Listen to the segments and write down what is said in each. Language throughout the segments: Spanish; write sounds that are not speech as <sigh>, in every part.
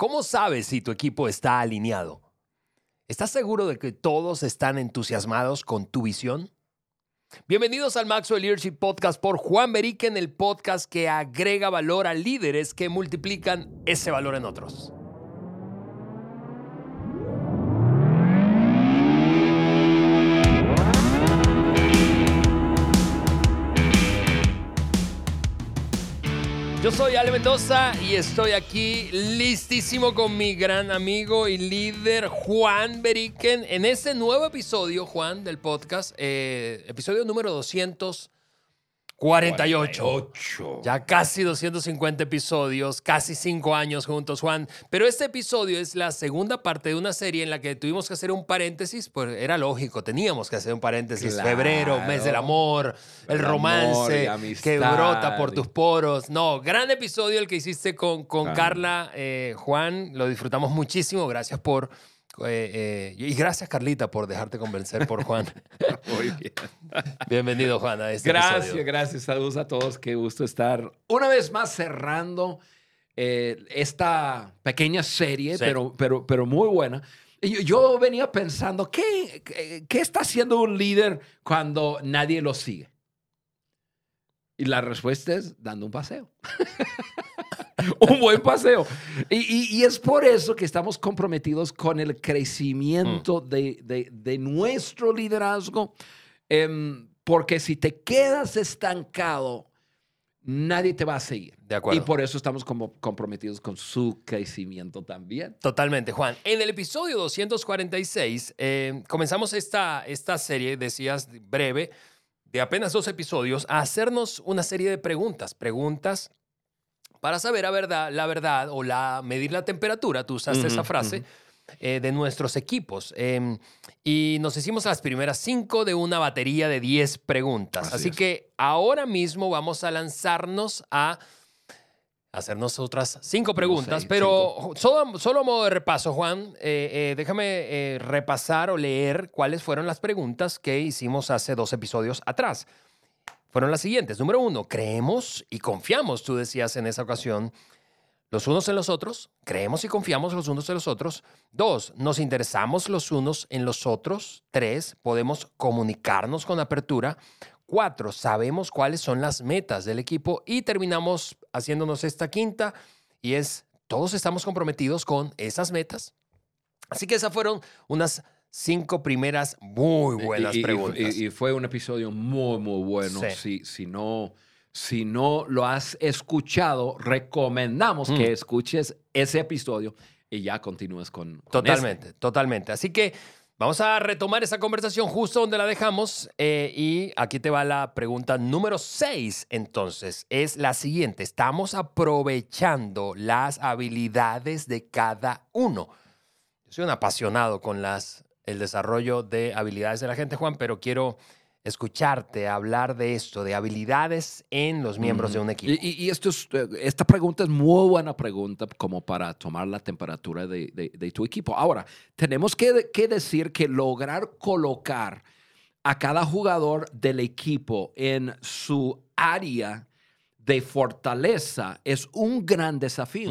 ¿Cómo sabes si tu equipo está alineado? ¿Estás seguro de que todos están entusiasmados con tu visión? Bienvenidos al Maxwell Leadership Podcast por Juan Beriken, el podcast que agrega valor a líderes que multiplican ese valor en otros. Soy Ale Mendoza y estoy aquí listísimo con mi gran amigo y líder Juan Beriken en este nuevo episodio, Juan, del podcast, eh, episodio número 200. 48. Ya casi 250 episodios, casi 5 años juntos, Juan. Pero este episodio es la segunda parte de una serie en la que tuvimos que hacer un paréntesis, pues era lógico, teníamos que hacer un paréntesis. Febrero, mes del amor, el, romance que brota por tus poros. No, gran episodio el que hiciste con, con Carla, eh, Juan. Lo disfrutamos muchísimo. Gracias por eh, eh, y gracias, Carlita, por dejarte convencer por Juan. <laughs> Muy bien. Bienvenido, Juan, a este Gracias, gracias. Saludos a todos. Qué gusto estar una vez más cerrando eh, esta pequeña serie, pero, pero, pero muy buena. Yo, yo venía pensando, ¿qué, ¿qué está haciendo un líder cuando nadie lo sigue? Y la respuesta es dando un paseo. <laughs> un buen paseo. Y, es por eso que estamos comprometidos con el crecimiento mm. de, nuestro liderazgo, em, porque si te quedas estancado, nadie te va a seguir. De acuerdo. Y por eso estamos como comprometidos con su crecimiento también. Totalmente, Juan. En el episodio 246 em, comenzamos esta, esta serie, decías, breve, de apenas dos episodios, a hacernos una serie de preguntas. Preguntas para saber la verdad, la verdad o la, medir la temperatura, tú usaste esa frase, eh, de nuestros equipos. Em, y nos hicimos las primeras cinco de una batería de diez preguntas. Así, que ahora mismo vamos a lanzarnos a hacernos otras cinco preguntas, pero Solo, solo a modo de repaso, Juan, eh, eh, déjame repasar o leer cuáles fueron las preguntas que hicimos hace dos episodios atrás fueron las siguientes. Número uno, creemos y confiamos, tú decías en esa ocasión, los unos en los otros, creemos y confiamos los unos en los otros. Dos, nos interesamos los unos en los otros. Tres, podemos comunicarnos con apertura. Cuatro, sabemos cuáles son las metas del equipo. Y terminamos haciéndonos esta quinta y es, todos estamos comprometidos con esas metas. Así que esas fueron unas cinco primeras muy buenas preguntas. Y, fue un episodio muy, muy bueno. Si, si, no, si no lo has escuchado, recomendamos que mm. escuches ese episodio y ya continúes con, Totalmente, totalmente. Así que vamos a retomar esa conversación justo donde la dejamos. Eh, y aquí te va la pregunta número seis. Entonces, es la siguiente. ¿Estamos aprovechando las habilidades de cada uno? Yo soy un apasionado con las el desarrollo de habilidades de la gente, Juan, pero quiero escucharte hablar de esto, de habilidades en los miembros de un equipo. Y, esto eh, esta pregunta es muy buena pregunta como para tomar la temperatura de, tu equipo. Ahora, tenemos que, que, decir que lograr colocar a cada jugador del equipo en su área de fortaleza es un gran desafío.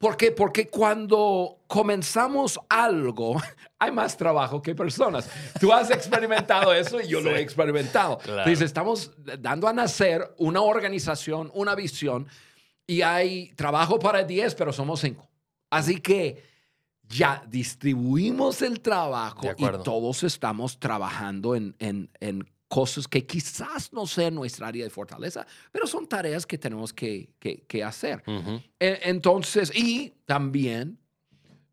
Porque cuando comenzamos algo, <laughs> hay más trabajo que personas. Tú has experimentado eso y yo lo he experimentado. Entonces, estamos dando a nacer una organización, una visión, y hay trabajo para 10, pero somos 5. Así que ya distribuimos el trabajo y todos estamos trabajando en, en, en cosas que quizás no sean nuestra área de fortaleza, pero son tareas que tenemos que, que, hacer. E, entonces, y también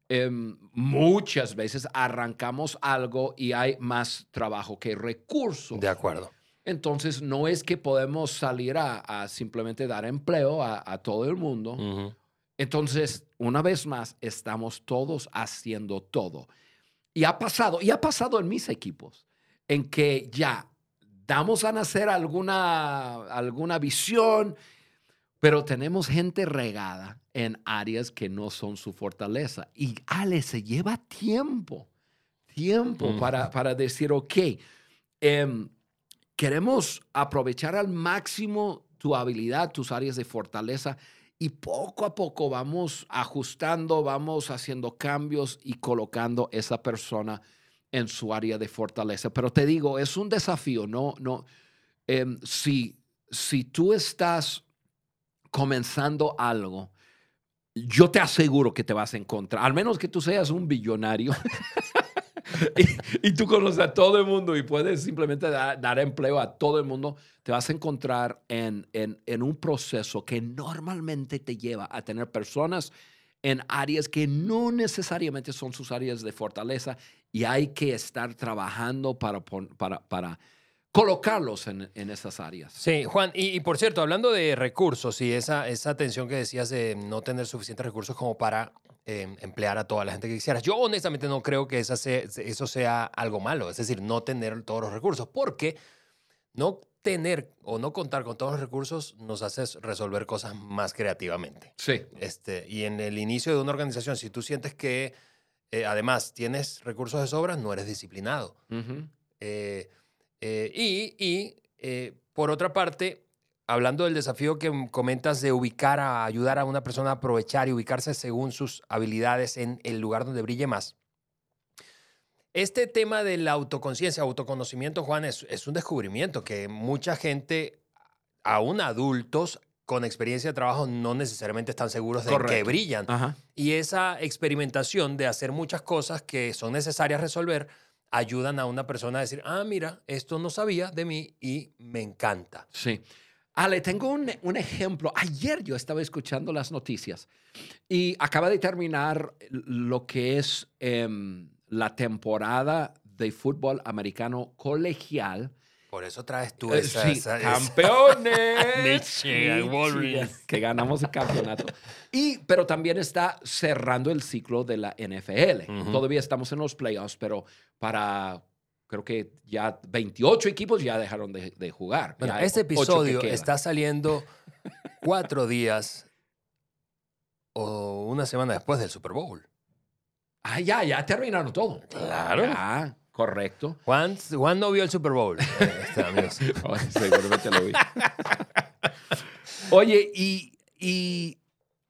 em, muchas veces arrancamos algo y hay más trabajo que recursos. De acuerdo. Entonces, no es que podemos salir a, simplemente dar empleo a, todo el mundo. Entonces, una vez más, estamos todos haciendo todo. Y ha pasado, y ha pasado en mis equipos, en que ya damos a nacer alguna, alguna visión, pero tenemos gente regada en áreas que no son su fortaleza. Y Ale, se lleva tiempo, tiempo mm. para, para, decir, ok, em, queremos aprovechar al máximo tu habilidad, tus áreas de fortaleza y poco a poco vamos ajustando, vamos haciendo cambios y colocando esa persona en su área de fortaleza. Pero te digo, es un desafío, ¿no? no em, si, si tú estás comenzando algo, yo te aseguro que te vas a encontrar, al menos que tú seas un billonario. <laughs> y, tú conoces a todo el mundo y puedes simplemente dar, empleo a todo el mundo, te vas a encontrar en, en, un proceso que normalmente te lleva a tener personas en áreas que no necesariamente son sus áreas de fortaleza y hay que estar trabajando para, para, para colocarlos en, en, esas áreas. Sí, Juan, y, por cierto, hablando de recursos y esa, esa tensión que decías de no tener suficientes recursos como para em, emplear a toda la gente que quisieras, yo honestamente no creo que esa eso sea algo malo, es decir, no tener todos los recursos, porque no tener o no contar con todos los recursos nos hace resolver cosas más creativamente. Sí. Este, y en el inicio de una organización, si tú sientes que eh, además tienes recursos de sobra, no eres disciplinado. Eh, y, eh, por otra parte, hablando del desafío que comentas de ubicar, a ayudar a una persona a aprovechar y ubicarse según sus habilidades en el lugar donde brille más. Este tema de la autoconciencia, autoconocimiento, Juan, es, un descubrimiento que mucha gente, aún adultos con experiencia de trabajo, no necesariamente están seguros de que brillan. Y esa experimentación de hacer muchas cosas que son necesarias resolver, ayudan a una persona a decir, ah, mira, esto no sabía de mí y me encanta. Sí. Ale, tengo un, ejemplo. Ayer yo estaba escuchando las noticias y acaba de terminar lo que es em, la temporada de fútbol americano colegial por eso traes tú eh, esa, campeones. <laughs> que ganamos el campeonato. Y, pero también está cerrando el ciclo de la NFL. Todavía estamos en los playoffs, pero para creo que ya 28 equipos ya dejaron de, jugar. Bueno, este episodio está saliendo cuatro días o una semana después del Super Bowl. Ah, ya, ya terminaron todo. Claro. Correcto. Juan, Juan no vio el Super Bowl. Este, <laughs> seguramente lo vi. Oye, y, y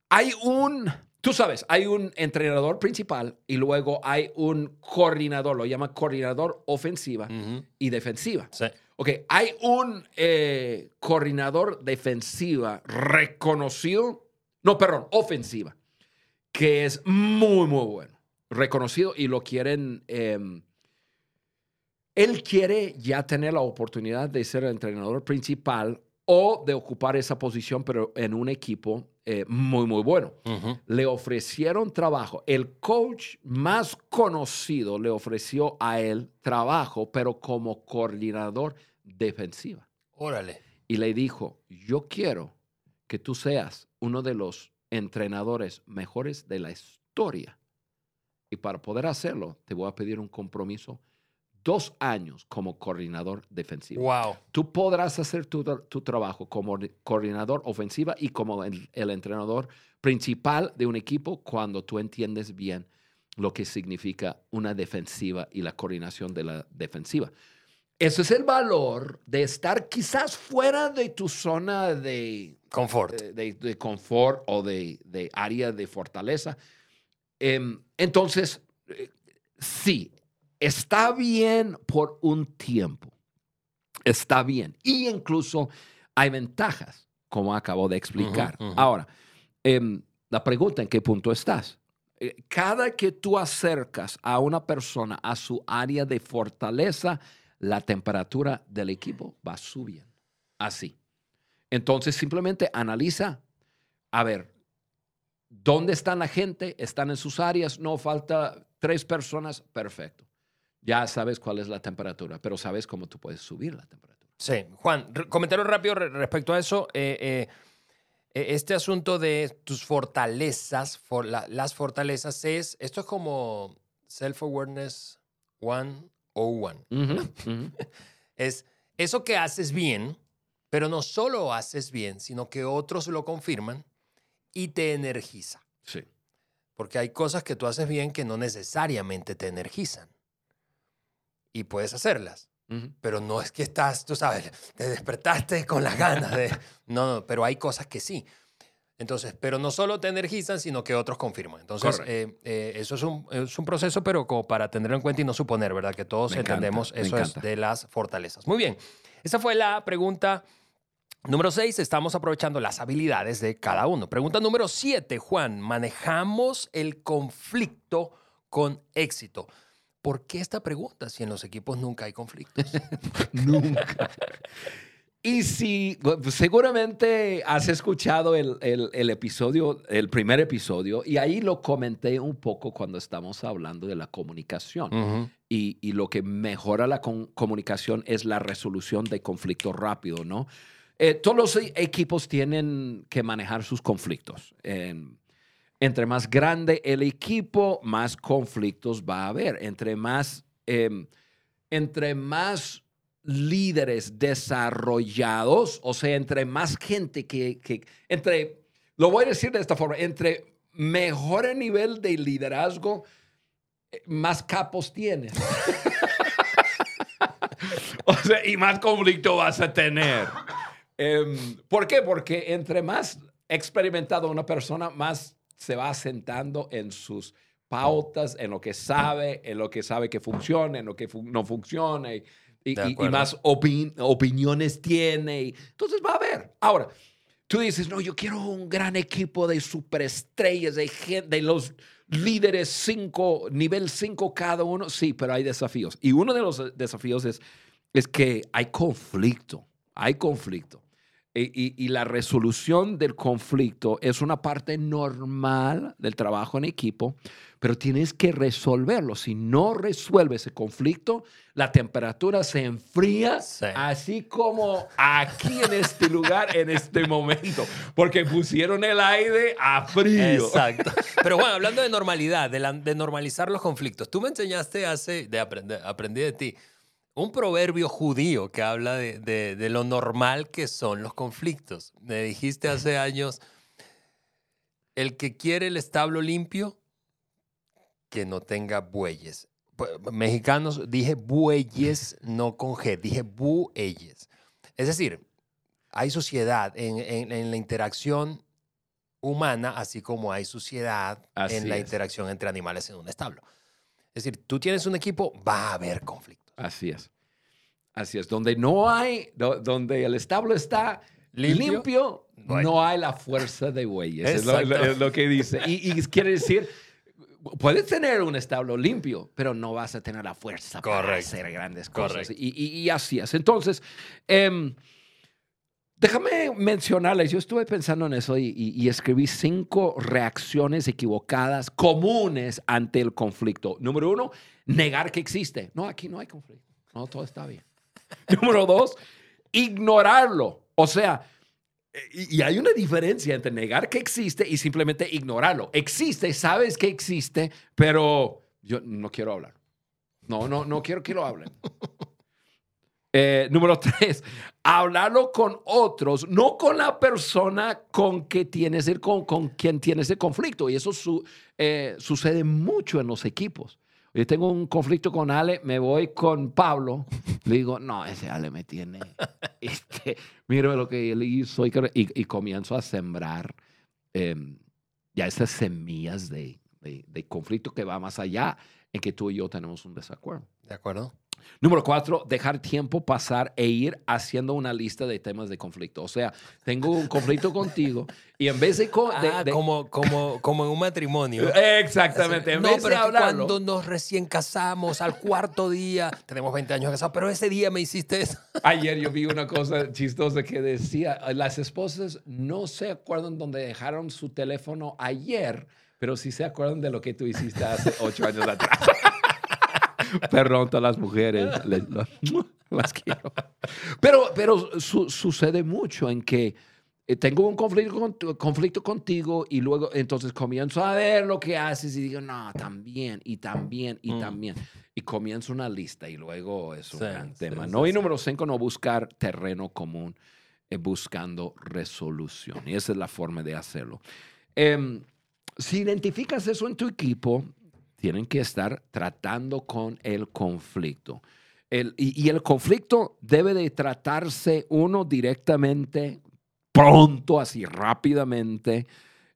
hay un, tú sabes, hay un entrenador principal y luego hay un coordinador, lo llama coordinador ofensiva y defensiva. Sí. Ok, hay un eh, coordinador defensiva reconocido, no, perdón, ofensiva, que es muy, muy bueno, reconocido y lo quieren... Em, él quiere ya tener la oportunidad de ser el entrenador principal o de ocupar esa posición, pero en un equipo eh, muy, muy bueno. Le ofrecieron trabajo. El coach más conocido le ofreció a él trabajo, pero como coordinador defensiva. Órale. Y le dijo, yo quiero que tú seas uno de los entrenadores mejores de la historia. Y para poder hacerlo, te voy a pedir un compromiso dos años como coordinador defensivo. Wow. Tú podrás hacer tu, trabajo como coordinador ofensiva y como el, entrenador principal de un equipo cuando tú entiendes bien lo que significa una defensiva y la coordinación de la defensiva. Ese es el valor de estar quizás fuera de tu zona de confort, de, confort o de, área de fortaleza. Em, entonces, eh, sí, está bien por un tiempo. Está bien. Y incluso hay ventajas, como acabo de explicar. Ahora, em, la pregunta, ¿en qué punto estás? Eh, cada que tú acercas a una persona a su área de fortaleza, la temperatura del equipo va subiendo. Así. Entonces, simplemente analiza, a ver, ¿dónde están la gente? ¿Están en sus áreas? No falta tres personas. Perfecto ya sabes cuál es la temperatura, pero sabes cómo tú puedes subir la temperatura. Sí. Juan, comentario rápido respecto a eso. Eh, eh, e, este asunto de tus fortalezas, las fortalezas es, esto es como self-awareness one o one. <laughs> es eso que haces bien, pero no solo haces bien, sino que otros lo confirman y te energiza. Sí. Porque hay cosas que tú haces bien que no necesariamente te energizan y puedes hacerlas. Pero no es que estás, tú sabes, te despertaste con las ganas de... <laughs> No, no, pero hay cosas que sí. Entonces, pero no solo te energizan, sino que otros confirman. Entonces, eh, eh, eso es un, es un, proceso, pero como para tenerlo en cuenta y no suponer, ¿verdad? Que todos entendemos eso es de las fortalezas. Muy bien, esa fue la pregunta número 6. Estamos aprovechando las habilidades de cada uno. Pregunta número 7, Juan. ¿Manejamos el conflicto con éxito? ¿Por qué esta pregunta si en los equipos nunca hay conflictos? <laughs> nunca. Y si seguramente has escuchado el, episodio, el primer episodio, y ahí lo comenté un poco cuando estamos hablando de la comunicación. y, lo que mejora la comunicación es la resolución de conflictos rápido, ¿no? Eh, todos los equipos tienen que manejar sus conflictos. Entre más grande el equipo, más conflictos va a haber. Entre más, em, entre más líderes desarrollados, o sea, entre más gente que, entre, lo voy a decir de esta forma, entre mejor nivel de liderazgo, eh, más capos tienes. <laughs> o sea, y más conflicto vas a tener. Em, ¿Por qué? Porque entre más experimentado una persona, más se va asentando en sus pautas, en lo que sabe, en lo que sabe que funciona, en lo que no funciona y, más opiniones tiene. entonces va a haber. Ahora, tú dices, no, yo quiero un gran equipo de superestrellas, de, de los líderes cinco, nivel 5 cada uno. Sí, pero hay desafíos. Y uno de los desafíos es, es que hay conflicto, hay conflicto. Y, la resolución del conflicto es una parte normal del trabajo en equipo, pero tienes que resolverlo. Si no resuelves ese conflicto, la temperatura se enfría, así como aquí en este lugar, en este momento, porque pusieron el aire a frío. Exacto. <laughs> Pero bueno, hablando de normalidad, de, de normalizar los conflictos, tú me enseñaste hace, de aprender, aprendí de ti un proverbio judío que habla de, lo normal que son los conflictos. Me dijiste hace años, el que quiere el establo limpio, que no tenga bueyes. Mexicanos, dije bueyes, <laughs> no con G, dije bueyes. Es decir, hay suciedad en, la interacción humana, así como hay suciedad en la interacción entre animales en un establo. Es decir, tú tienes un equipo, va a haber conflicto. Así es. Así es. Donde no hay, donde el establo está limpio, no hay la fuerza de bueyes. Es lo, que dice. Y, quiere decir, puedes tener un establo limpio, pero no vas a tener la fuerza para hacer grandes cosas. Y, así es. Entonces, em, déjame mencionarles, yo estuve pensando en eso y, escribí cinco reacciones equivocadas comunes ante el conflicto. Número uno, negar que existe. No, aquí no hay conflicto. No, todo está bien. <laughs> Número dos, ignorarlo. O sea, y, hay una diferencia entre negar que existe y simplemente ignorarlo. Existe, sabes que existe, pero yo no quiero hablar. No, no, no quiero que lo hablen. <laughs> Eh, número tres, hablarlo con otros, no con la persona con, que tienes el, con, con quien tienes el conflicto. Y eso eh, sucede mucho en los equipos yo tengo un conflicto con Ale, me voy con Pablo, le digo, no, ese Ale me tiene, <laughs> este, mira lo que él hizo y, y, comienzo a sembrar em, ya esas semillas de, de conflicto que va más allá en que tú y yo tenemos un desacuerdo. De acuerdo. Número cuatro, dejar tiempo pasar e ir haciendo una lista de temas de conflicto. O sea, tengo un conflicto contigo y en vez de... Ah, como, como, como en un matrimonio. <laughs> Exactamente. En no, vez pero de cuando nos recién casamos, al cuarto día, tenemos 20 años casados, pero ese día me hiciste eso. <laughs> Ayer yo vi una cosa chistosa que decía, las esposas no se acuerdan dónde dejaron su teléfono ayer, pero sí se acuerdan de lo que tú hiciste hace ocho años atrás. <laughs> <laughs> Perdón, todas las mujeres, <laughs> las quiero. Pero, pero sucede mucho en que eh, tengo un conflicto, conflicto contigo y luego entonces comienzo a ver lo que haces y digo, no, también, y también, y mm. también. Y comienzo una lista y luego es un gran tema. ¿no? y número cinco, no buscar terreno común, eh, buscando resolución. Y esa es la forma de hacerlo. Em, si identificas eso en tu equipo, tienen que estar tratando con el conflicto. El, y, el conflicto debe de tratarse uno directamente pronto, así rápidamente,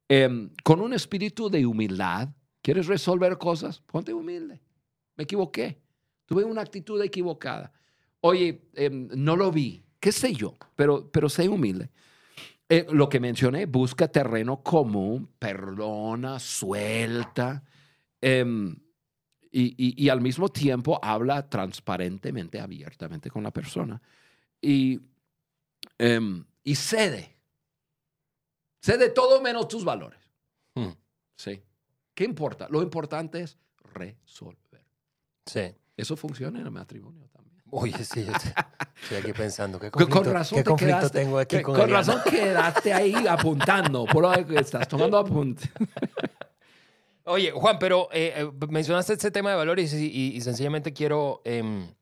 em, con un espíritu de humildad. ¿Quieres resolver cosas? Ponte humilde. Me equivoqué. Tuve una actitud equivocada. Oye, em, no lo vi. ¿Qué sé yo? Pero, pero sé humilde. Eh, lo que mencioné, busca terreno común, perdona, suelta. Em, y, y- y al mismo tiempo habla transparentemente, abiertamente con la persona. Y, em, y cede. Cede todo menos tus valores. Hmm. Sí. ¿Qué importa? Lo importante es resolver. Sí. Eso funciona en el matrimonio también. Oye, sí, yo estoy aquí pensando. ¿Qué <laughs> Con- conflicto, con razón qué te conflicto quedaste- tengo aquí con, con razón quedaste ahí apuntando. Por lo que estás tomando apunte. <laughs> Oye, Juan, pero eh, eh, mencionaste este tema de valores y, y- y sencillamente quiero em,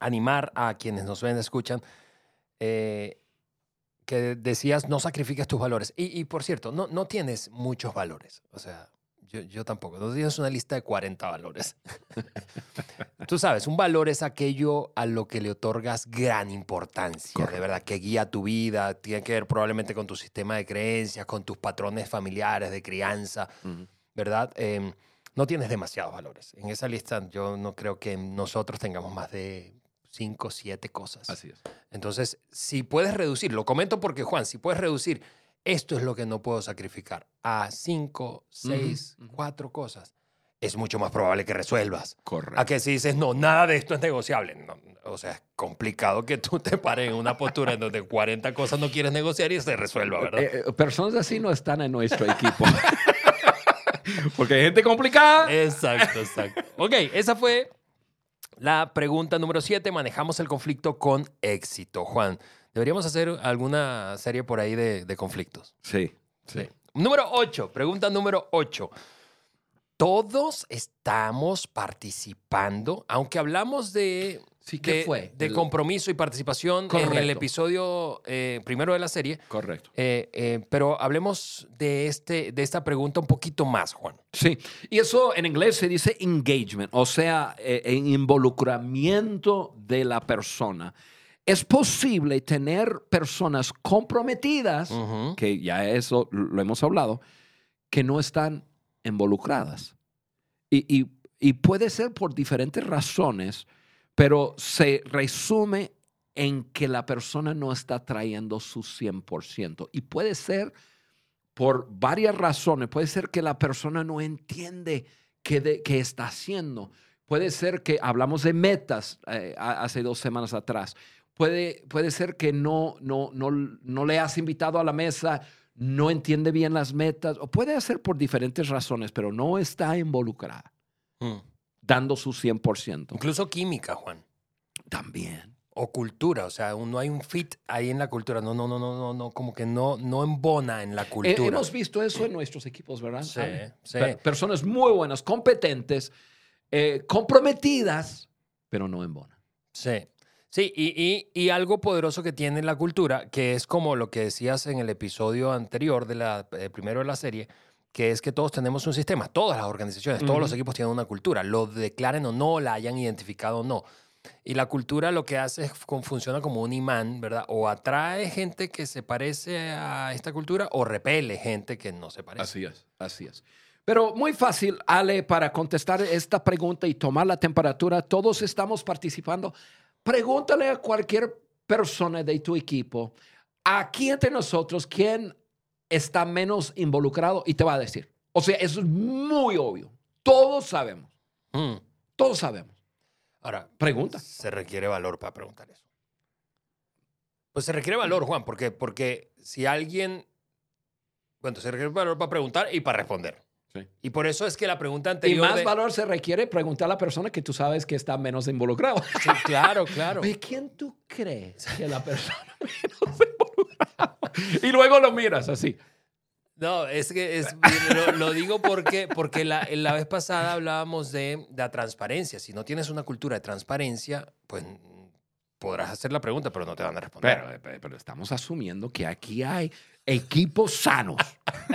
animar a quienes nos ven, escuchan, eh, que decías no sacrifiques tus valores. Y, y, por cierto, no, no tienes muchos valores. O sea, yo, yo tampoco. No tienes una lista de 40 valores. <laughs> Tú sabes, un valor es aquello a lo que le otorgas gran importancia, de Correcto. verdad, que guía tu vida, tiene que ver probablemente con tu sistema de creencias, con tus patrones familiares de crianza. ¿Verdad? Eh, no tienes demasiados valores. En esa lista yo no creo que nosotros tengamos más de cinco, siete cosas. Así es. Entonces, si puedes reducir, lo comento porque Juan, si puedes reducir, esto es lo que no puedo sacrificar, a cinco, seis, ujú. cuatro cosas, es mucho más probable que resuelvas. Correcto. A que si dices, no, nada de esto es negociable. No, o sea, es complicado que tú te pares en una postura en donde 40 cosas no quieres negociar y se resuelva, ¿verdad? Eh, eh, personas así no están en nuestro equipo. <laughs> <laughs> Porque hay gente complicada. Exacto, exacto. <laughs> Ok, esa fue la pregunta número 7. Manejamos el conflicto con éxito. Juan, deberíamos hacer alguna serie por ahí de, de conflictos. Sí, Número 8, pregunta número 8. Todos estamos participando, aunque hablamos de, Sí, ¿qué de, fue? de El- compromiso y participación en el episodio eh, primero de la serie, Correcto. eh, eh, pero hablemos de, este, de esta pregunta un poquito más, Juan. Sí, y eso en inglés se dice engagement, o sea, en involucramiento de la persona. Es posible tener personas comprometidas, que ya eso lo hemos hablado, que no están involucradas. Y, y- y puede ser por diferentes razones, pero se resume en que la persona no está trayendo su 100%. Y puede ser por varias razones. Puede ser que la persona no entiende qué, de- qué está haciendo. Puede ser que hablamos de metas eh, hace dos semanas atrás. Puede, puede ser que no, no, no, no le has invitado a la mesa, no entiende bien las metas, o puede ser por diferentes razones, pero no está involucrada, Mm. Dando su 100%. Incluso química, Juan. También. O cultura, o sea, no hay un fit ahí en la cultura. No, no, no, no, no, no, como que no, no embona en la Eh, cultura. hemos visto eso en nuestros equipos, ¿verdad? Sí, sí. Pe- Personas muy buenas, competentes, eh, comprometidas, pero no embonan. Sí. Sí, y, y- y algo poderoso que tiene la cultura, que es como lo que decías en el episodio anterior de la eh, primero de la serie, que es que todos tenemos un sistema, todas las organizaciones, todos los Ujú. equipos tienen una cultura, lo declaren o no, la hayan identificado o no. Y la cultura lo que hace es con- funciona como un imán, ¿verdad? O atrae gente que se parece a esta cultura o repele gente que no se parece. Así es, así es. Pero muy fácil, Ale, para contestar esta pregunta y tomar la temperatura, todos estamos participando. Pregúntale a cualquier persona de tu equipo, aquí entre nosotros, quién está menos involucrado y te va a decir. O sea, eso es muy obvio. Todos sabemos, Mm. todos sabemos. Ahora, Pregunta. Se requiere valor para preguntar eso. Pues se requiere valor, Juan, porque, porque si alguien. Bueno, se requiere valor para preguntar y para responder. Sí. Y por eso es que la pregunta Y anterior. más de- valor se requiere preguntar a la persona que tú sabes que está menos involucrado. Sí, claro, claro. <laughs> Oye, ¿quién tú crees que la persona <laughs> menos involucrada? <laughs> Y luego lo miras así. No, es que es, lo, lo digo porque, porque la, la vez pasada hablábamos de, de la transparencia. Si no tienes una cultura de transparencia, pues podrás hacer la pregunta, pero no te van a responder. Pero, pero- pero estamos asumiendo que aquí hay equipos sanos.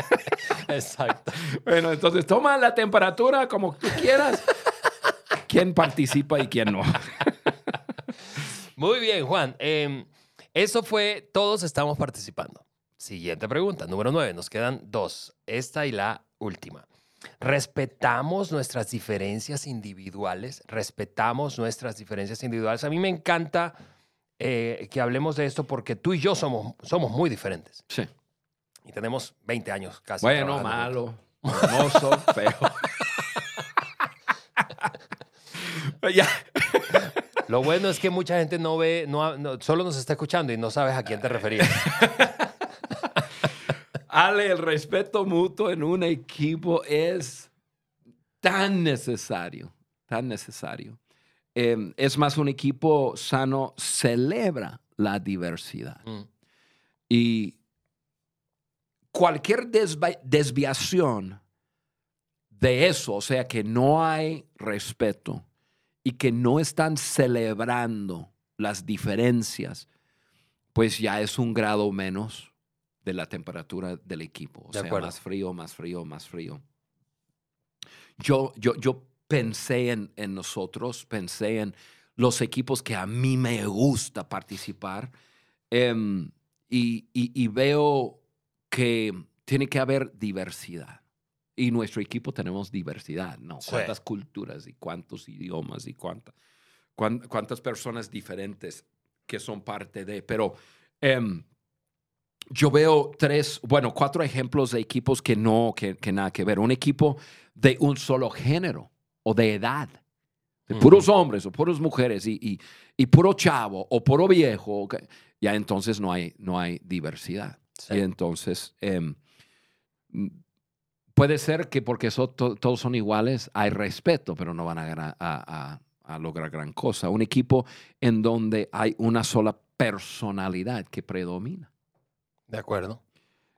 <laughs> Exacto. Bueno, entonces toma la temperatura como tú quieras. ¿Quién participa y quién no? Muy bien, Juan. Eh, eso fue, todos estamos participando. Siguiente pregunta, número nueve. Nos quedan dos. Esta y la última. Respetamos nuestras diferencias individuales. Respetamos nuestras diferencias individuales. A mí me encanta eh, que hablemos de esto porque tú y yo somos, somos muy diferentes. Sí. Y tenemos 20 años casi. Bueno, malo, hermoso, feo. <laughs> <laughs> ya. Lo bueno es que mucha gente no ve, no, no- solo nos está escuchando y no sabes a quién te referías. <laughs> Ale, el respeto mutuo en un equipo es tan necesario, tan necesario. Eh, es más, un equipo sano celebra la diversidad. Mm, Y cualquier desviación de eso, o sea, que no hay respeto y que no están celebrando las diferencias, pues ya es un grado menos de la temperatura del equipo. O De sea, acuerdo. más frío, más frío, más frío. Yo, yo, yo pensé en, en nosotros, pensé en los equipos que a mí me gusta participar em, y, y- y veo que tiene que haber diversidad. Y nuestro equipo tenemos diversidad, ¿no? Sí. Cuántas culturas y cuántos idiomas y cuánta- cuán- cuántas personas diferentes que son parte de. Pero em, yo veo tres, bueno, cuatro ejemplos de equipos que no, que, que nada que ver. Un equipo de un solo género o de edad, de puros hombres o puras mujeres y, y, y puro chavo o puro viejo, ya entonces no hay, no hay diversidad. sí. Y entonces mm, puede ser que porque so- to- todos son iguales hay respeto, pero no van a, gra- a- a- a lograr gran cosa. Un equipo en donde hay una sola personalidad que predomina. De acuerdo.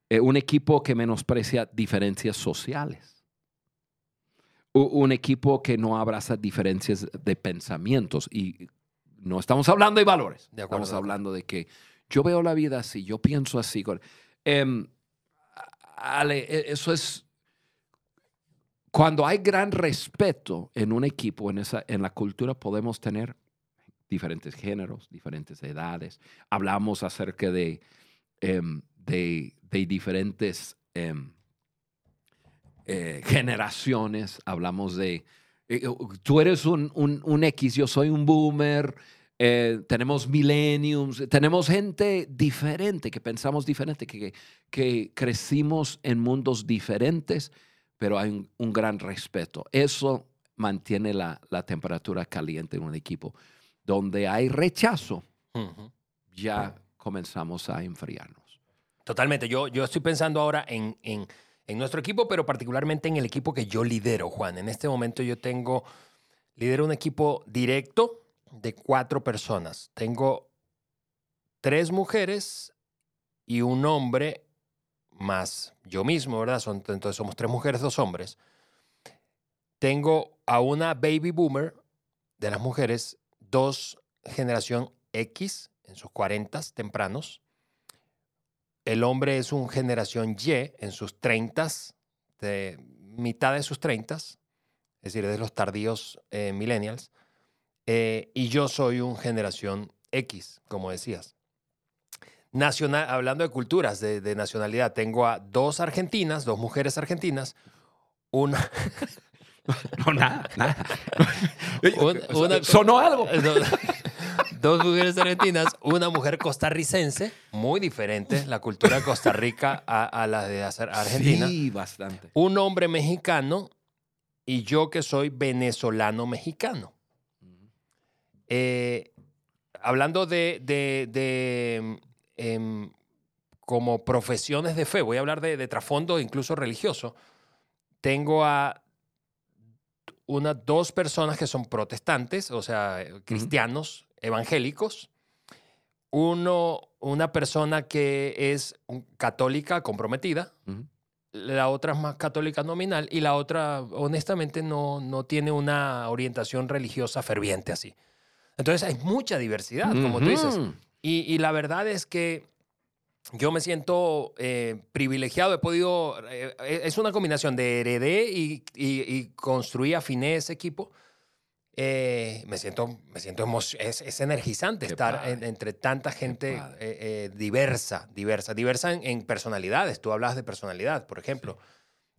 Eh, un equipo que menosprecia diferencias sociales. U- un equipo que no abraza diferencias de pensamientos. Y no estamos hablando de valores. De acuerdo, estamos de acuerdo. hablando de que yo veo la vida así, yo pienso así. Em, Ale, e- eso es... Cuando hay gran respeto en un equipo, en, esa, en la cultura, podemos tener diferentes géneros, diferentes edades. Hablamos acerca de, em, de, de diferentes em, eh, generaciones. Hablamos de, eh, tú eres un, un- X, yo soy un boomer. eh, tenemos millenniums, tenemos gente diferente, que pensamos diferente, que, que crecimos en mundos diferentes, pero hay un, un gran respeto. Eso mantiene la, la temperatura caliente en un equipo. Donde hay rechazo, Ujú. ya comenzamos a enfriarnos. Totalmente. Yo, yo estoy pensando ahora en, en- en nuestro equipo, pero particularmente en el equipo que yo lidero, Juan. En este momento yo tengo, lidero un equipo directo de cuatro personas. Tengo tres mujeres y un hombre más yo mismo, ¿verdad? Son, entonces somos tres mujeres, dos hombres. Tengo a una baby boomer de las mujeres, dos generación X en sus 40 tempranos. El hombre es un generación Y en sus 30, de mitad de sus 30, es decir, de los tardíos eh, millennials. Eh, y yo soy un generación X, como decías. Nacional, hablando de culturas, de, de nacionalidad, tengo a dos argentinas, dos mujeres argentinas, una, <laughs> No, nada, nada. <laughs> Un- una- Sonó algo. <laughs> dos, mujeres argentinas, una mujer costarricense, muy diferente la cultura de Costa Rica a, a la de Ar- Argentina. Sí, bastante. Un hombre mexicano y yo que soy venezolano mexicano. Eh, hablando de, de- de, em, como profesiones de fe, voy a hablar de, de trasfondo incluso religioso. Tengo a unas dos personas que son protestantes, o sea, cristianos evangélicos. Uno, una persona que es católica comprometida, Ujú. la otra es más católica nominal y la otra, honestamente, no, no tiene una orientación religiosa ferviente así. Entonces hay mucha diversidad, como tú dices. Y, y la verdad es que yo me siento eh, privilegiado, he podido, eh, es una combinación de heredé y, y, y construí, afiné ese equipo. eh, me siento, me siento es, es energizante Qué estar en- entre tanta gente eh, eh, diversa, diversa, diversa en, en personalidades. Tú hablas de personalidad, por ejemplo.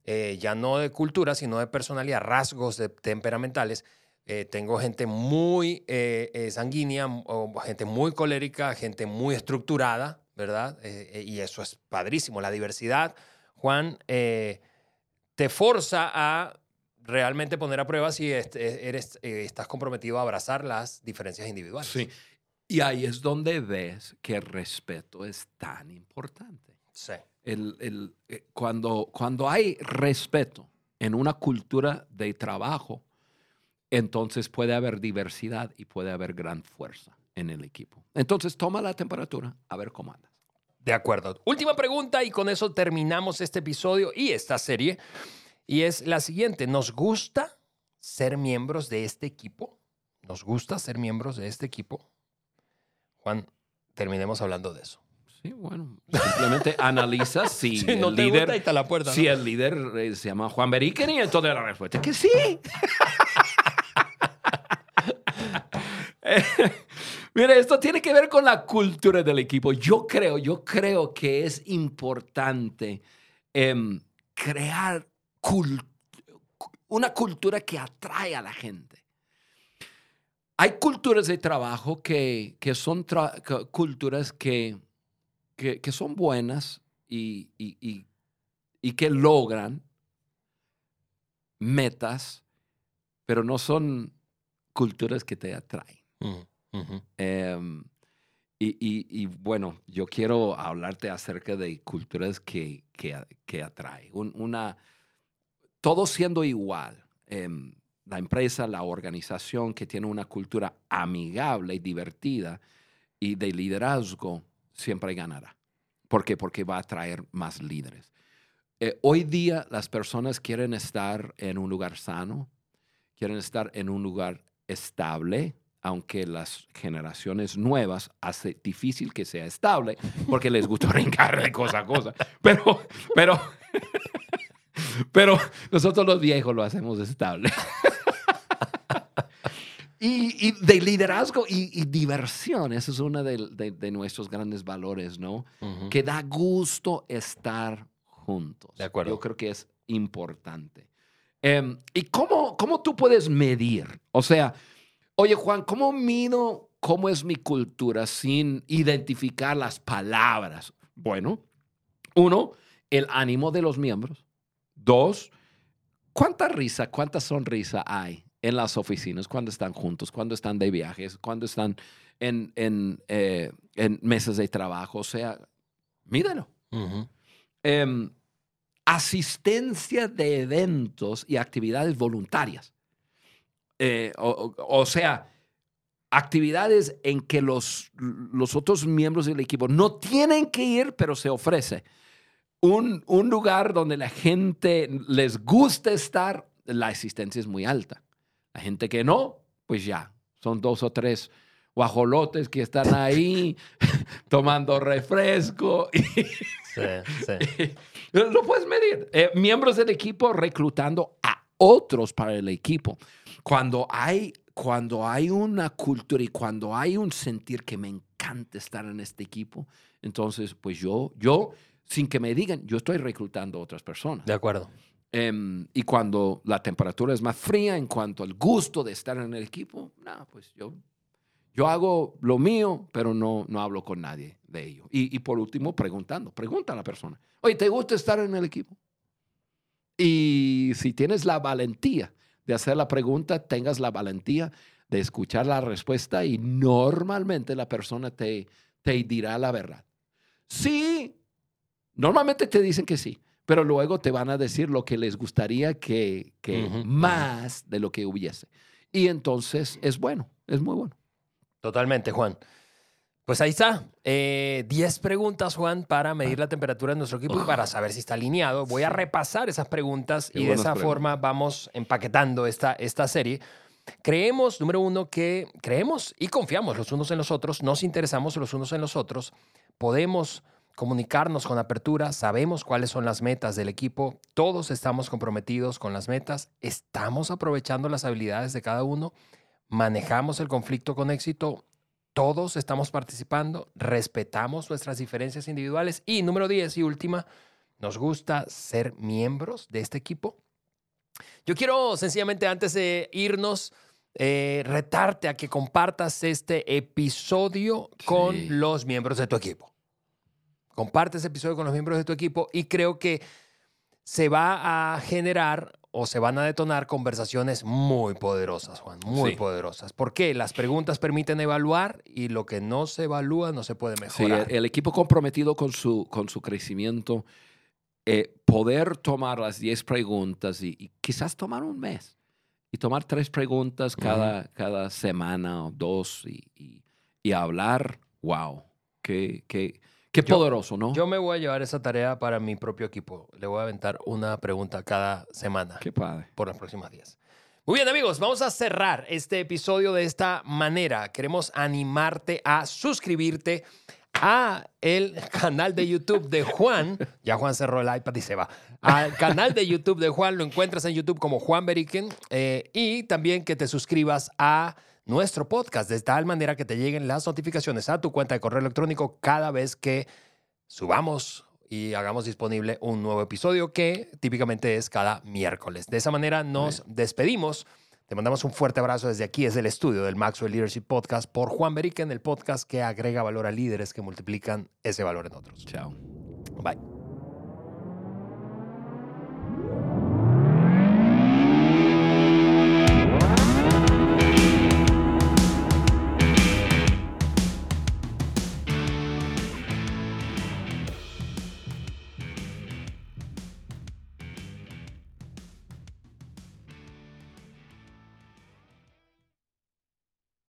Eh, ya no de cultura, sino de personalidad, rasgos de, temperamentales. Eh, tengo gente muy eh, eh, sanguínea, o gente muy colérica, gente muy estructurada, ¿verdad? Eh, y eso es padrísimo. La diversidad, Juan, te forza a realmente poner a prueba si eres, eh, estás comprometido a abrazar las diferencias individuales. Sí. Y ahí es donde ves que el respeto es tan importante. Sí. El- el- cuando, cuando hay respeto en una cultura de trabajo, entonces puede haber diversidad y puede haber gran fuerza en el equipo. Entonces toma la temperatura a ver cómo andas. De acuerdo. Última pregunta y con eso terminamos este episodio y esta serie. Y es la siguiente. ¿Nos gusta ser miembros de este equipo? ¿Nos gusta ser miembros de este equipo? Juan, terminemos hablando de eso. Sí, bueno, simplemente analiza <laughs> si Si no el líder, gusta, ahí está la puerta. ¿no? si el líder eh, se llama Juan Beriken y entonces la respuesta es que sí. <laughs> Eh, <laughs> Mire, esto tiene que ver con la cultura del equipo. Yo creo, yo creo que es importante em, crear una cultura que atrae a la gente. Hay culturas de trabajo que, que son culturas que, que, son buenas y- y que logran metas, pero no son culturas que te atraen. Ujú, ujú. Em, y, y- y, bueno, yo quiero hablarte acerca de culturas que, que, que atraen. Un- una, todo siendo igual. em, la empresa, la organización que tiene una cultura amigable y divertida y de liderazgo siempre ganará. ¿Por qué? Porque va a atraer más líderes. Eh, hoy día las personas quieren estar en un lugar sano, quieren estar en un lugar estable, aunque las generaciones nuevas hace difícil que sea estable porque les gusta <laughs> brincar de cosa a cosa. Pero, pero, <laughs> pero nosotros los viejos lo hacemos estable. <laughs> Y, y de liderazgo y, y diversión, ese es uno de, de- de nuestros grandes valores, ¿no? Que da gusto estar juntos. De acuerdo. Yo creo que es importante. Em, ¿Y cómo, cómo tú puedes medir? O sea, oye Juan, ¿cómo mido cómo es mi cultura sin identificar las palabras? Bueno, uno, el ánimo de los miembros. Dos, ¿cuánta risa, cuánta sonrisa hay en las oficinas cuando están juntos, cuando están de viajes, cuando están en, en, eh, en mesas de trabajo? O sea, mídelo. Em, asistencia de eventos y actividades voluntarias. Eh, o, o- sea, actividades en que los, los otros miembros del equipo no tienen que ir, pero se ofrece. Un, un lugar donde la gente les gusta estar, la asistencia es muy alta. La gente que no, pues ya, son dos o tres guajolotes que están ahí <laughs> tomando refresco y Sí, sí. <laughs> lo puedes medir. Eh, miembros del equipo reclutando a otros para el equipo. Cuando hay, cuando hay una cultura y cuando hay un sentir que me encanta estar en este equipo, entonces, pues yo, yo, sin que me digan, yo estoy reclutando a otras personas. De acuerdo. Em, y cuando la temperatura es más fría en cuanto al gusto de estar en el equipo, nada, pues yo, yo hago lo mío, pero no, no hablo con nadie de ello. Y, y por último, preguntando, pregunta a la persona, oye, ¿te gusta estar en el equipo? Y si tienes la valentía de hacer la pregunta, tengas la valentía de escuchar la respuesta y normalmente la persona te, te dirá la verdad. Sí, normalmente te dicen que sí, pero luego te van a decir lo que les gustaría que, que más de lo que hubiese. Y entonces es bueno, es muy bueno. Totalmente, Juan. Pues ahí está. Eh, 10 preguntas, Juan, para medir la temperatura de nuestro equipo y para saber si está alineado. Voy a repasar esas preguntas Qué y de esa preguntas. forma vamos empaquetando esta, esta serie. Creemos, número uno, que creemos y confiamos los unos en los otros, nos interesamos los unos en los otros, podemos comunicarnos con apertura, sabemos cuáles son las metas del equipo, todos estamos comprometidos con las metas, estamos aprovechando las habilidades de cada uno, manejamos el conflicto con éxito, todos estamos participando, respetamos nuestras diferencias individuales y número 10 y última, nos gusta ser miembros de este equipo. Yo quiero sencillamente antes de irnos eh, retarte a que compartas este episodio con los miembros de tu equipo. Comparte ese episodio con los miembros de tu equipo y creo que se va a generar o se van a detonar conversaciones muy poderosas, Juan, muy Sí. poderosas. ¿Por qué? Las preguntas permiten evaluar y lo que no se evalúa no se puede Sí, mejorar. el, el equipo comprometido con su, con su crecimiento, eh, poder tomar las 10 preguntas y, y quizás tomar un mes y tomar tres preguntas cada, cada semana o dos y, y- y hablar, wow, qué, qué, qué Yo- poderoso, ¿no? Yo me voy a llevar esa tarea para mi propio equipo. Le voy a aventar una pregunta cada semana. qué padre. por las próximas días. Muy bien, amigos, vamos a cerrar este episodio de esta manera. Queremos animarte a suscribirte a el canal de YouTube de Juan. Ya Juan cerró el iPad y se va. Al canal de YouTube de Juan, lo encuentras en YouTube como Juan Beriken. eh, y también que te suscribas a nuestro podcast de tal manera que te lleguen las notificaciones a tu cuenta de correo electrónico cada vez que subamos y hagamos disponible un nuevo episodio que típicamente es cada miércoles. De esa manera nos despedimos. Te mandamos un fuerte abrazo desde aquí, desde el estudio del Maxwell Leadership Podcast por Juan Beriken, el podcast que agrega valor a líderes que multiplican ese valor en otros. Chao. Bye.